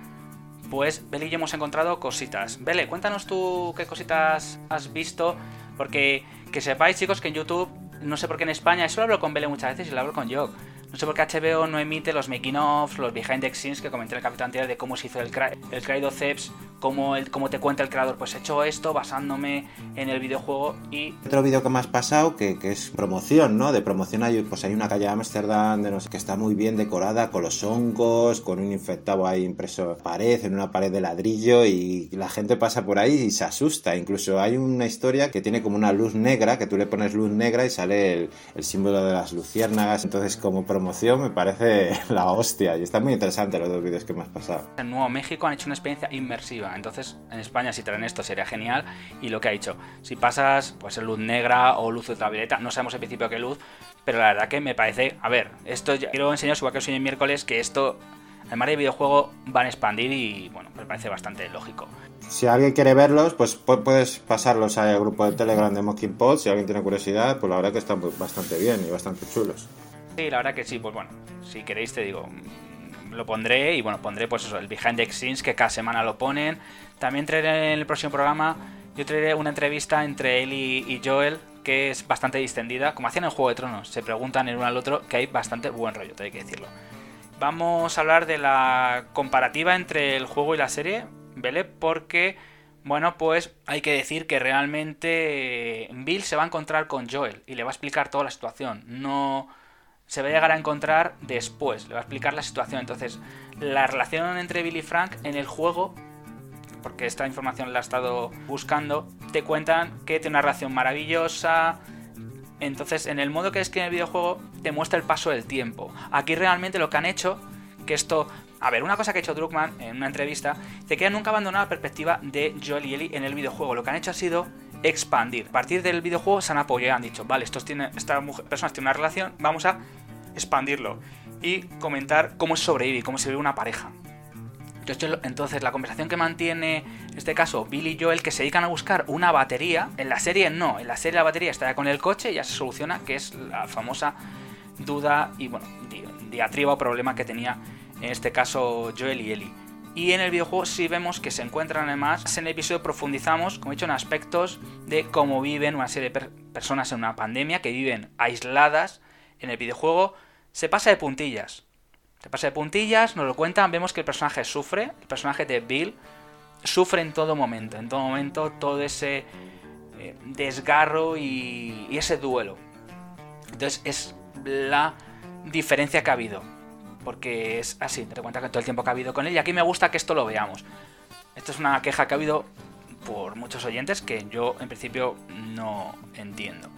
pues Beli y yo hemos encontrado cositas. Bele, cuéntanos tú qué cositas has visto, porque que sepáis chicos que en YouTube, no sé por qué en España, eso lo hablo con Bele muchas veces y lo hablo con Jock. No sé por qué HBO no emite los making of, los behind the scenes que comenté en el capítulo anterior de cómo se hizo el, el Crydoceps, cómo, el, cómo te cuenta el creador. Pues he hecho esto basándome en el videojuego y. Otro vídeo que me has pasado que, que, es promoción, ¿no? De promoción hay, pues hay una calle de Ámsterdam de no sé, que está muy bien decorada con los hongos, con un infectado ahí impreso en pared, en una pared de ladrillo y la gente pasa por ahí y se asusta. Incluso hay una historia que tiene como una luz negra, que tú le pones luz negra y sale el, el símbolo de las luciérnagas. Entonces, como promoción me parece la hostia y está muy interesante los dos vídeos que me has pasado. En Nuevo México han hecho una experiencia inmersiva, entonces en España si traen esto sería genial y lo que ha dicho, si pasas pues luz negra o luz ultravioleta, no sabemos al principio qué luz, pero la verdad que me parece, a ver, esto ya, quiero enseñaros igual que os el miércoles que esto además de videojuego van a expandir y bueno, me parece bastante lógico. Si alguien quiere verlos, pues puedes pasarlos al grupo de Telegram de Mocking Pod. Si alguien tiene curiosidad, pues la verdad que están bastante bien y bastante chulos. Sí, la verdad que sí, pues bueno, si queréis te digo, lo pondré y bueno, pondré pues eso, el Behind the Scenes que cada semana lo ponen. También traeré en el próximo programa, yo traeré una entrevista entre él y, Joel que es bastante distendida, como hacían en Juego de Tronos, se preguntan el uno al otro, que hay bastante buen rollo, te hay que decirlo. Vamos a hablar de la comparativa entre el juego y la serie, ¿vale? Porque, bueno, pues hay que decir que realmente Bill se va a encontrar con Joel y le va a explicar toda la situación. No, se va a llegar a encontrar después. Le va a explicar la situación. Entonces, la relación entre Billy y Frank en el juego, porque esta información la he estado buscando, te cuentan que tiene una relación maravillosa. Entonces, en el modo que es que en el videojuego te muestra el paso del tiempo. Aquí realmente lo que han hecho, que esto a ver, una cosa que ha hecho Druckmann en una entrevista, te que nunca abandonado la perspectiva de Joel y Ellie en el videojuego. Lo que han hecho ha sido expandir. A partir del videojuego se han apoyado, han dicho, vale, estos tienen, estas personas tienen una relación, vamos a expandirlo y comentar cómo se sobrevive, cómo se vive una pareja. Entonces, la conversación que mantiene, en este caso, Billy y Joel, que se dedican a buscar una batería, en la serie no, en la serie la batería está ya con el coche y ya se soluciona, que es la famosa duda y, bueno, diatriba o problema que tenía en este caso Joel y Ellie. Y en el videojuego sí vemos que se encuentran además, en el episodio profundizamos, como he dicho, en aspectos de cómo viven una serie de personas en una pandemia, que viven aisladas en el videojuego se pasa de puntillas. Se pasa de puntillas, nos lo cuentan, vemos que el personaje sufre, el personaje de Bill sufre en todo momento, en todo momento todo ese eh, desgarro y, ese duelo. Entonces es la diferencia que ha habido. Porque es así, te cuenta que todo el tiempo que ha habido con él. Y aquí me gusta que esto lo veamos. Esto es una queja que ha habido por muchos oyentes que yo en principio no entiendo.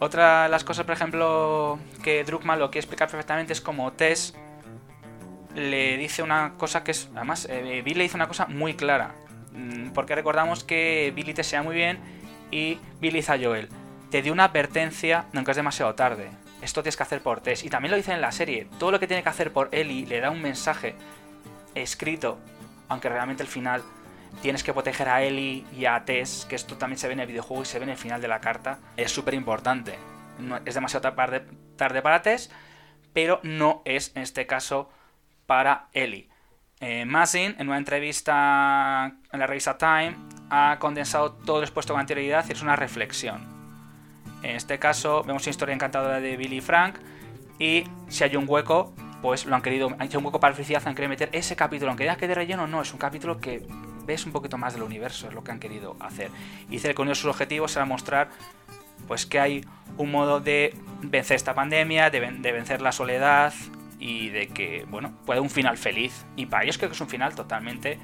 Otra de las cosas, por ejemplo, que Druckmann lo quiere explicar perfectamente es como Tess le dice una cosa que es. Además, eh, Bill le dice una cosa muy clara. Mm, porque recordamos que Billy te sea muy bien y Billy dice a Joel: Te dio una advertencia, nunca es demasiado tarde. esto tienes que hacer por Tess. Y también lo dicen en la serie, todo lo que tiene que hacer por Ellie le da un mensaje escrito, aunque realmente al final tienes que proteger a Ellie y a Tess, que esto también se ve en el videojuego y se ve en el final de la carta, es súper importante. Es demasiado tarde, para Tess, pero no es en este caso para Ellie. Eh, en una entrevista en la revista Time, ha condensado todo lo expuesto con anterioridad y es una reflexión. En este caso, vemos una historia encantadora de Billy Frank. Y si hay un hueco, pues lo han querido. Han hecho un hueco para felicidad, han querido meter ese capítulo. Aunque digas que de relleno, no, es un capítulo que ves un poquito más del universo, es lo que han querido hacer. Y que uno de sus objetivos era mostrar pues que hay un modo de vencer esta pandemia, de, vencer la soledad, y de que, bueno, puede un final feliz. Y para ellos creo que es un final totalmente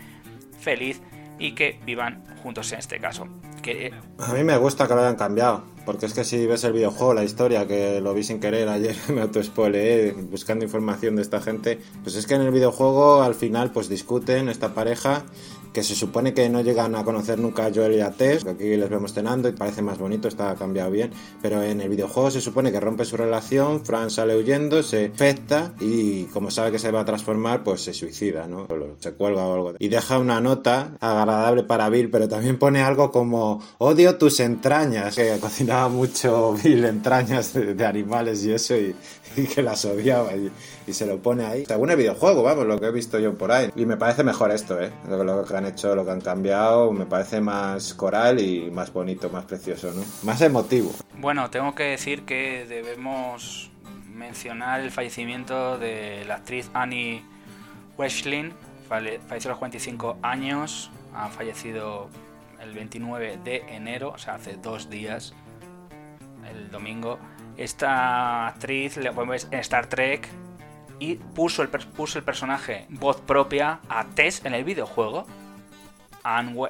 feliz y que vivan juntos en este caso. Que... Eh, A mí me gusta que lo hayan cambiado, porque es que si ves el videojuego, la historia, que lo vi sin querer ayer, me auto buscando información de esta gente, pues es que en el videojuego al final pues discuten esta pareja que se supone que no llegan a conocer nunca a Joel y a Tess, que aquí les vemos cenando y parece más bonito, está cambiado bien, pero en el videojuego se supone que rompe su relación, Fran sale huyendo, se infecta y como sabe que se va a transformar, pues se suicida, ¿no? O se cuelga o algo. Y deja una nota agradable para Bill, pero también pone algo como odio tus entrañas, que cocinaba mucho Bill entrañas de, animales y eso y, que las odiaba y, se lo pone ahí. Según el videojuego, vamos, lo que he visto yo por ahí. Y me parece mejor esto, ¿eh? Lo, lo que han hecho, lo que han cambiado, me parece más coral y más bonito, más precioso, ¿no? Más emotivo. Bueno, tengo que decir que debemos mencionar el fallecimiento de la actriz Annie Weshlin, falleció a los 45 años, ha fallecido el 29 de enero, o sea, hace dos días, el domingo. Esta actriz le podemos en Star Trek y puso el, puso el personaje voz propia a Tess en el videojuego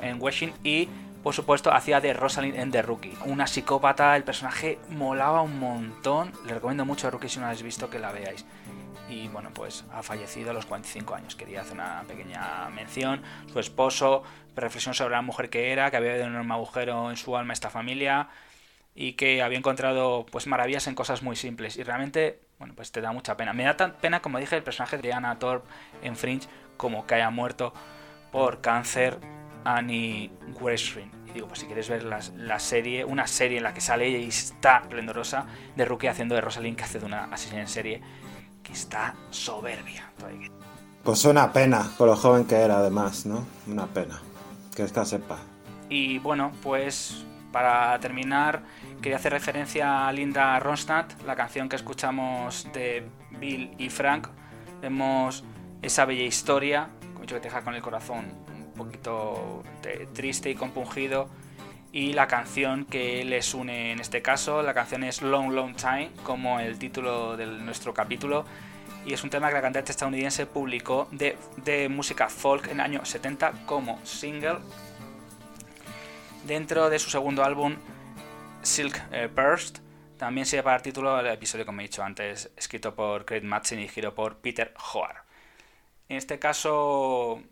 en Washing y por supuesto hacía de Rosalind en The Rookie. Una psicópata, el personaje molaba un montón. Le recomiendo mucho a Rookie si no habéis visto que la veáis. Y bueno, pues ha fallecido a los 45 años. Quería hacer una pequeña mención. Su esposo, reflexión sobre la mujer que era, que había habido un agujero en su alma esta familia y que había encontrado pues maravillas en cosas muy simples. Y realmente, bueno, pues te da mucha pena. Me da tan pena, como dije, el personaje de Anna Thorpe en Fringe, como que haya muerto por cáncer Annie Westring. Y digo, pues si quieres ver la, serie, una serie en la que sale ella y está esplendorosa, de Rookie haciendo de Rosalind, que hace de una asesina en serie, que está soberbia. Pues una pena, con lo joven que era además, ¿no? Una pena. Que esta sepa. Y bueno, pues para terminar, quería hacer referencia a Linda Ronstadt, la canción que escuchamos de Bill y Frank. Vemos esa bella historia, dicho, que te deja con el corazón un poquito triste y compungido. Y la canción que les une en este caso, la canción es Long Long Time, como el título de nuestro capítulo. Y es un tema que la cantante estadounidense publicó de, de música folk en el año 70 como single dentro de su segundo álbum Silk eh, Burst. También se para el título del episodio, como he dicho antes, escrito por Craig Matson y dirigido por Peter Hoare. En este caso,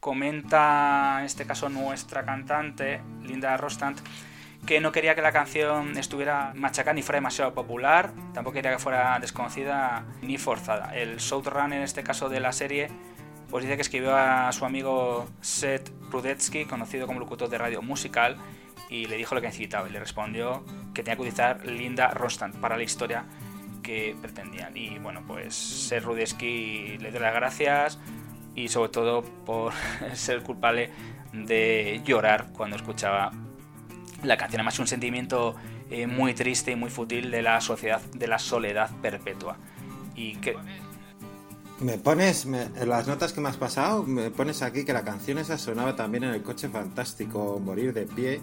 comenta, en este caso nuestra cantante, Linda Rostand, que no quería que la canción estuviera machacada ni fuera demasiado popular, tampoco quería que fuera desconocida ni forzada. El showrunner en este caso de la serie pues dice que escribió a su amigo Seth Rudetsky, conocido como locutor de radio musical, y le dijo lo que necesitaba. Y le respondió que tenía que utilizar Linda Rostand para la historia que pretendían. Y bueno, pues Seth Rudetsky le dio las gracias, y sobre todo por ser culpable de llorar cuando escuchaba la canción. Además, un sentimiento eh, muy triste y muy fútil de la sociedad, de la soledad perpetua. Y que. Me pones, en las notas que me has pasado, me pones aquí que la canción esa sonaba también en el coche fantástico, Morir de pie.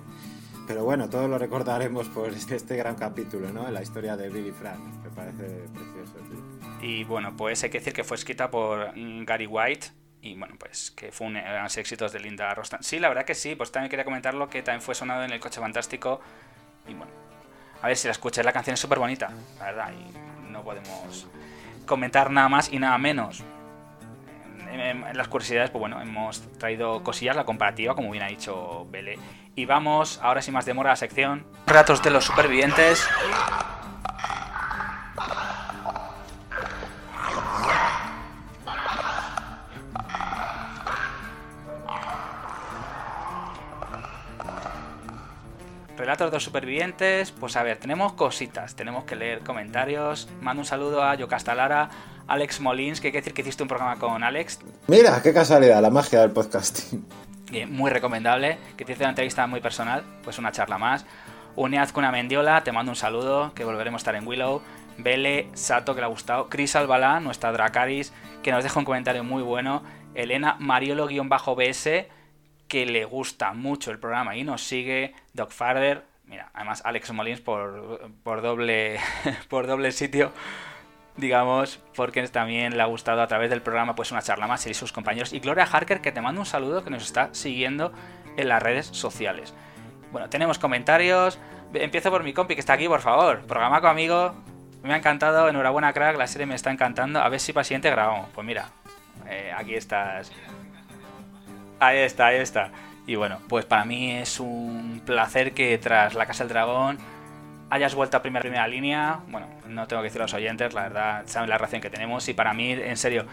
Pero bueno, todos lo recordaremos por este, este gran capítulo, ¿no? En la historia de Billy Frank. Me parece precioso, Y bueno, pues hay que decir que fue escrita por Gary White, y bueno, pues que fue un de los éxitos de Linda Rostan. Sí, la verdad que sí, pues también quería comentarlo que también fue sonado en el coche fantástico y bueno, a ver si la escuchas, la canción es súper bonita, la verdad, y no podemos comentar nada más y nada menos. En, las curiosidades, pues bueno, hemos traído cosillas, la comparativa, como bien ha dicho Bele. Y vamos, ahora sin más demora, a la sección Ratos de los supervivientes. Relatos de los supervivientes, pues a ver, tenemos cositas, tenemos que leer comentarios. Mando un saludo a Yocastalara, Alex Molins, que hay que decir que hiciste un programa con Alex. Mira, qué casualidad, la magia del podcasting. Muy recomendable, que te hice una entrevista muy personal, pues una charla más. Uneaz una Mendiola, te mando un saludo, que volveremos a estar en Willow. Bele, Sato, que le ha gustado. Chris Albalá, nuestra Dracaris, que nos deja un comentario muy bueno. Elena Mariolo-BS, que le gusta mucho el programa y nos sigue. Doc Farder, mira, además Alex Molins por, por, doble, por doble sitio, digamos, porque también le ha gustado a través del programa pues una charla más y sus compañeros. Y Gloria Harker, que te mando un saludo, que nos está siguiendo en las redes sociales. Bueno, tenemos comentarios. Empiezo por mi compi que está aquí, por favor. Programa amigo. Me ha encantado. Enhorabuena, crack. La serie me está encantando. A ver si para siguiente grabamos. Pues mira, eh, aquí estás. Ahí está, ahí está. Y bueno, pues para mí es un placer que tras La Casa del Dragón hayas vuelto a primera, primera línea. Bueno, no tengo que decir a los oyentes, la verdad, saben la relación que tenemos. Y para mí, en serio,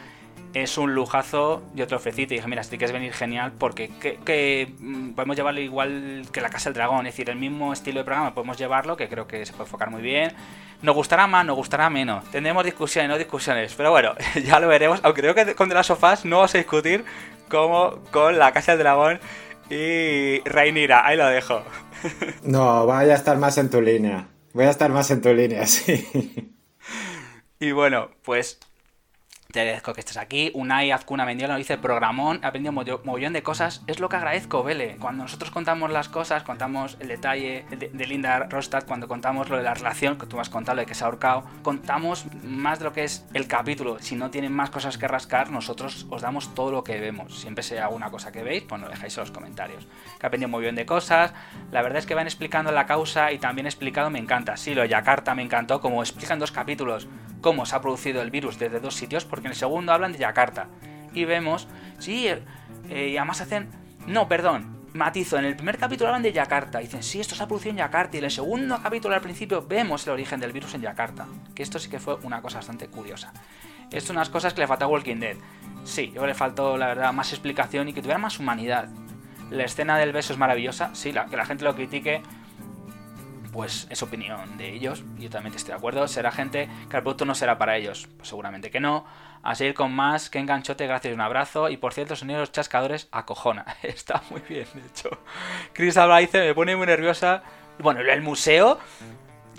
es un lujazo. Yo te ofrecí te dije, mira, si te quieres venir genial, porque que, mm, podemos llevarlo igual que La Casa del Dragón. Es decir, el mismo estilo de programa podemos llevarlo, que creo que se puede enfocar muy bien. Nos gustará más, nos gustará menos. Tendremos discusiones, no discusiones. Pero bueno, ya lo veremos. Aunque creo que con The Last of no vamos a discutir como con La Casa del Dragón y Reinira. Ahí lo dejo. No, voy a estar más en tu línea. Voy a estar más en tu línea, sí. Y bueno, pues te agradezco que estés aquí. Unai Azcuna Mendiola nos dice programón, he aprendido un de cosas. Es lo que agradezco, Vele. Cuando nosotros contamos las cosas, contamos el detalle de, Linda Rostad, cuando contamos lo de la relación, que tú has contado, lo de que se ha ahorcado, contamos más de lo que es el capítulo. Si no tienen más cosas que rascar, nosotros os damos todo lo que vemos. Siempre sea alguna cosa que veis, pues nos dejáis en los comentarios. Que he aprendido muy bien de cosas. La verdad es que van explicando la causa y también explicado me encanta. Sí, lo de Yakarta me encantó, como explican dos capítulos cómo se ha producido el virus desde dos sitios, porque en el segundo hablan de Yakarta. Y vemos, sí, eh, y además hacen... No, perdón, matizo, en el primer capítulo hablan de Yakarta, dicen, sí, esto se ha producido en Yakarta, y en el segundo capítulo al principio vemos el origen del virus en Yakarta, que esto sí que fue una cosa bastante curiosa. Esto es unas cosas que le falta a Walking Dead. Sí, yo le faltó, la verdad, más explicación y que tuviera más humanidad. La escena del beso es maravillosa, sí, que la gente lo critique, pues es opinión de ellos. Yo también estoy de acuerdo. Será gente que el producto no será para ellos. Pues seguramente que no. A seguir con más. Que enganchote, gracias y un abrazo. Y por cierto, sonido de los chascadores acojona. Está muy bien, hecho. Chris Alba me pone muy nerviosa. Bueno, el museo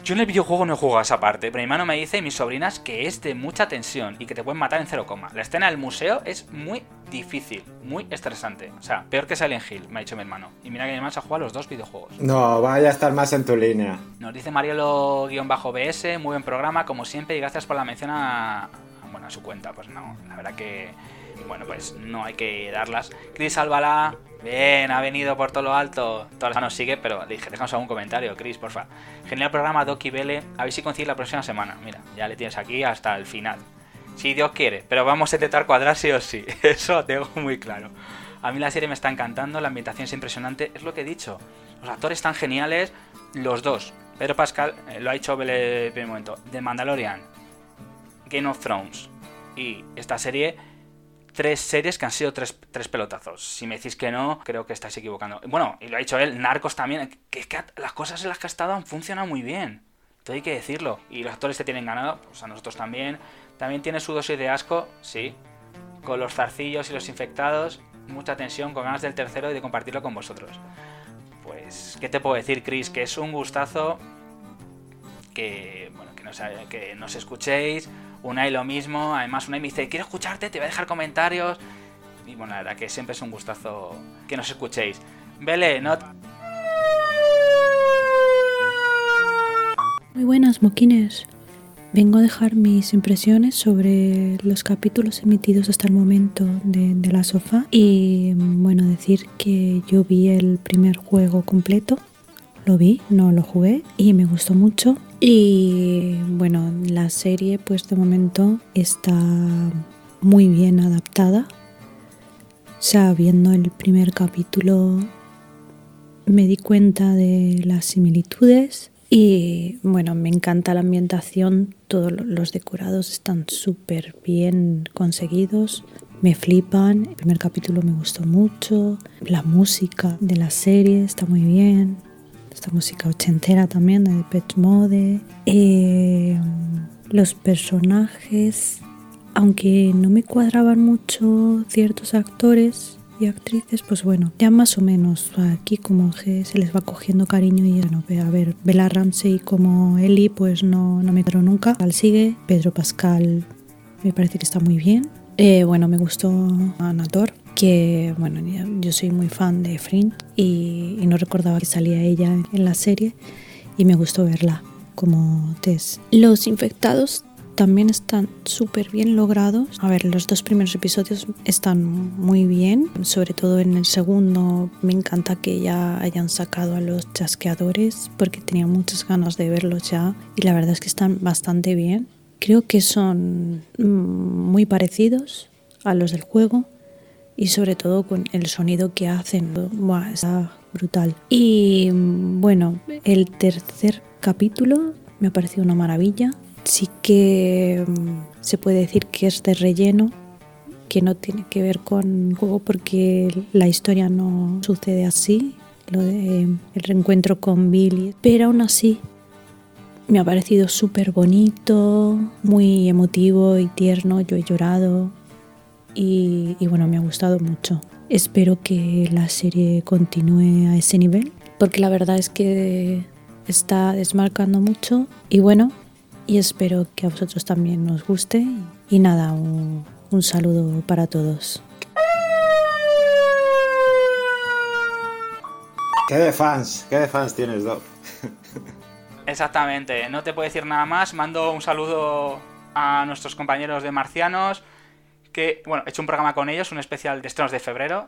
yo en el videojuego no he jugado esa parte, pero mi hermano me dice y mis sobrinas que es de mucha tensión y que te pueden matar en cero coma. La escena del museo es muy difícil, muy estresante. O sea, peor que Silent Hill, me ha dicho mi hermano. Y mira que mi hermano se ha jugado los dos videojuegos. No, vaya a estar más en tu línea. Nos dice Marielo-BS, muy buen programa, como siempre, y gracias por la mención a, bueno, a su cuenta. Pues no, la verdad que, bueno, pues no hay que darlas. Chris Albalá, Bien, ha venido por todo lo alto. Todas las manos sigue, pero dije, dejamos algún comentario, Chris, porfa. Genial programa, Doki Vele. A ver si coincide la próxima semana. Mira, ya le tienes aquí hasta el final. Si Dios quiere, pero vamos a intentar cuadrar sí o sí. Eso tengo muy claro. A mí la serie me está encantando, la ambientación es impresionante. Es lo que he dicho. Los actores están geniales, los dos. Pedro Pascal, eh, lo ha dicho Vele en momento. The Mandalorian, Game of Thrones y esta serie tres series que han sido tres, pelotazos. Si me decís que no, creo que estáis equivocando. Bueno, y lo ha dicho él, Narcos también, que las cosas en las que ha estado han funcionado muy bien. Todo hay que decirlo. Y los actores te tienen ganado, pues a nosotros también. También tiene su dosis de asco, sí. Con los zarcillos y los infectados, mucha tensión, con ganas del tercero y de compartirlo con vosotros. Pues, ¿qué te puedo decir, Chris? Que es un gustazo que, bueno, que nos, que nos escuchéis, Unai lo mismo, además Unai me dice, quiero escucharte, te voy a dejar comentarios. Y bueno, la verdad que siempre es un gustazo que nos escuchéis. Vele, no... Muy buenas, moquines. Vengo a dejar mis impresiones sobre los capítulos emitidos hasta el momento de, de, la sofá y bueno, decir que yo vi el primer juego completo, lo vi, no lo jugué y me gustó mucho. Y bueno, la serie pues de momento está muy bien adaptada. O sea, viendo el primer capítulo me di cuenta de las similitudes y bueno, me encanta la ambientación, todos los decorados están súper bien conseguidos, me flipan, el primer capítulo me gustó mucho, la música de la serie está muy bien, esta música ochentera también de Depeche Mode. Eh, los personajes, aunque no me cuadraban mucho ciertos actores y actrices, pues bueno, ya más o menos aquí como que se les va cogiendo cariño y bueno, a ver, Bella Ramsey como Ellie, pues no, no me quedó nunca. Al sigue, Pedro Pascal me parece que está muy bien. Eh, bueno, me gustó Anator, que bueno, yo soy muy fan de Fringe y, y no recordaba que salía ella en la serie y me gustó verla como Tess. Los infectados también están súper bien logrados. A ver, los dos primeros episodios están muy bien, sobre todo en el segundo me encanta que ya hayan sacado a los chasqueadores porque tenía muchas ganas de verlos ya y la verdad es que están bastante bien. Creo que son mm, muy parecidos a los del juego y sobre todo con el sonido que hacen. Buah, está brutal. Y bueno, el tercer capítulo me ha parecido una maravilla sí que mm, se puede decir que es de relleno, que no tiene que ver con el juego porque la historia no sucede así, lo de el reencuentro con Billy, pero aún así me ha parecido súper bonito, muy emotivo y tierno, yo he llorado y, y bueno, me ha gustado mucho. Espero que la serie continúe a ese nivel, porque la verdad es que está desmarcando mucho y bueno, y espero que a vosotros también os guste. Y nada, un, saludo para todos. ¿Qué de fans? ¿Qué de fans tienes, Doc? Exactamente, no te puedo decir nada más. Mando un saludo a nuestros compañeros de Marcianos. Que, bueno, he hecho un programa con ellos, un especial de estrenos de febrero.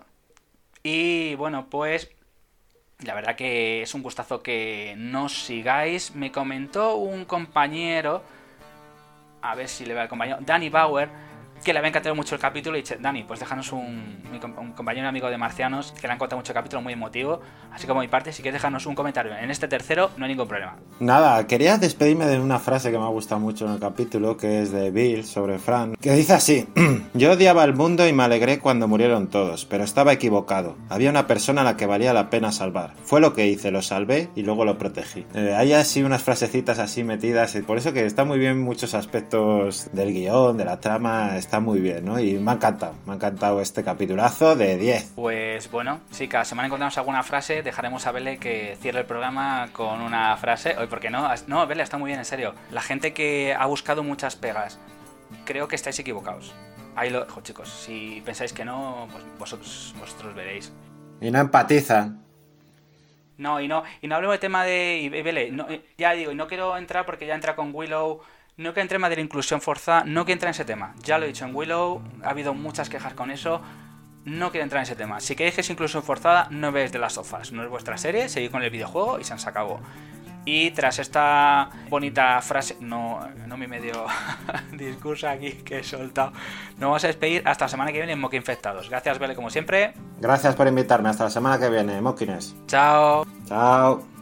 Y bueno, pues la verdad que es un gustazo que nos sigáis. Me comentó un compañero, a ver si le va el compañero, Danny Bauer, que le había encantado mucho el capítulo y dice, Dani, pues déjanos un, un compañero amigo de Marcianos que le ha encantado mucho el capítulo, muy emotivo. Así como mi parte, si quieres dejarnos un comentario en este tercero, no hay ningún problema. Nada, quería despedirme de una frase que me ha gustado mucho en el capítulo, que es de Bill sobre Fran, que dice así, yo odiaba el mundo y me alegré cuando murieron todos, pero estaba equivocado. Había una persona a la que valía la pena salvar. Fue lo que hice, lo salvé y luego lo protegí. Eh, hay así unas frasecitas así metidas, y por eso que está muy bien muchos aspectos del guion, de la trama, está muy bien, ¿no? Y me ha encantado, me ha encantado este capitulazo de 10. Pues bueno, sí, cada semana encontramos alguna frase, dejaremos a Bele que cierre el programa con una frase. Hoy, ¿por qué no? No, Bele, está muy bien, en serio. La gente que ha buscado muchas pegas, creo que estáis equivocados. Ahí lo dejo, chicos. Si pensáis que no, pues vosotros, vosotros veréis. Y no empatizan. No, y no, y no hablemos de tema de. Y, Bele, no, ya digo, y no quiero entrar porque ya entra con Willow no que entre más de la inclusión forzada, no que entre en ese tema. Ya lo he dicho en Willow, ha habido muchas quejas con eso. No quiero entrar en ese tema. Si queréis que es inclusión forzada, no veis de las sofás. No es vuestra serie, seguid con el videojuego y se han acabó. Y tras esta bonita frase, no, no mi medio discurso aquí que he soltado, nos vamos a despedir hasta la semana que viene en Mock Infectados. Gracias, Bele, como siempre. Gracias por invitarme. Hasta la semana que viene, Mockines. Chao. Chao.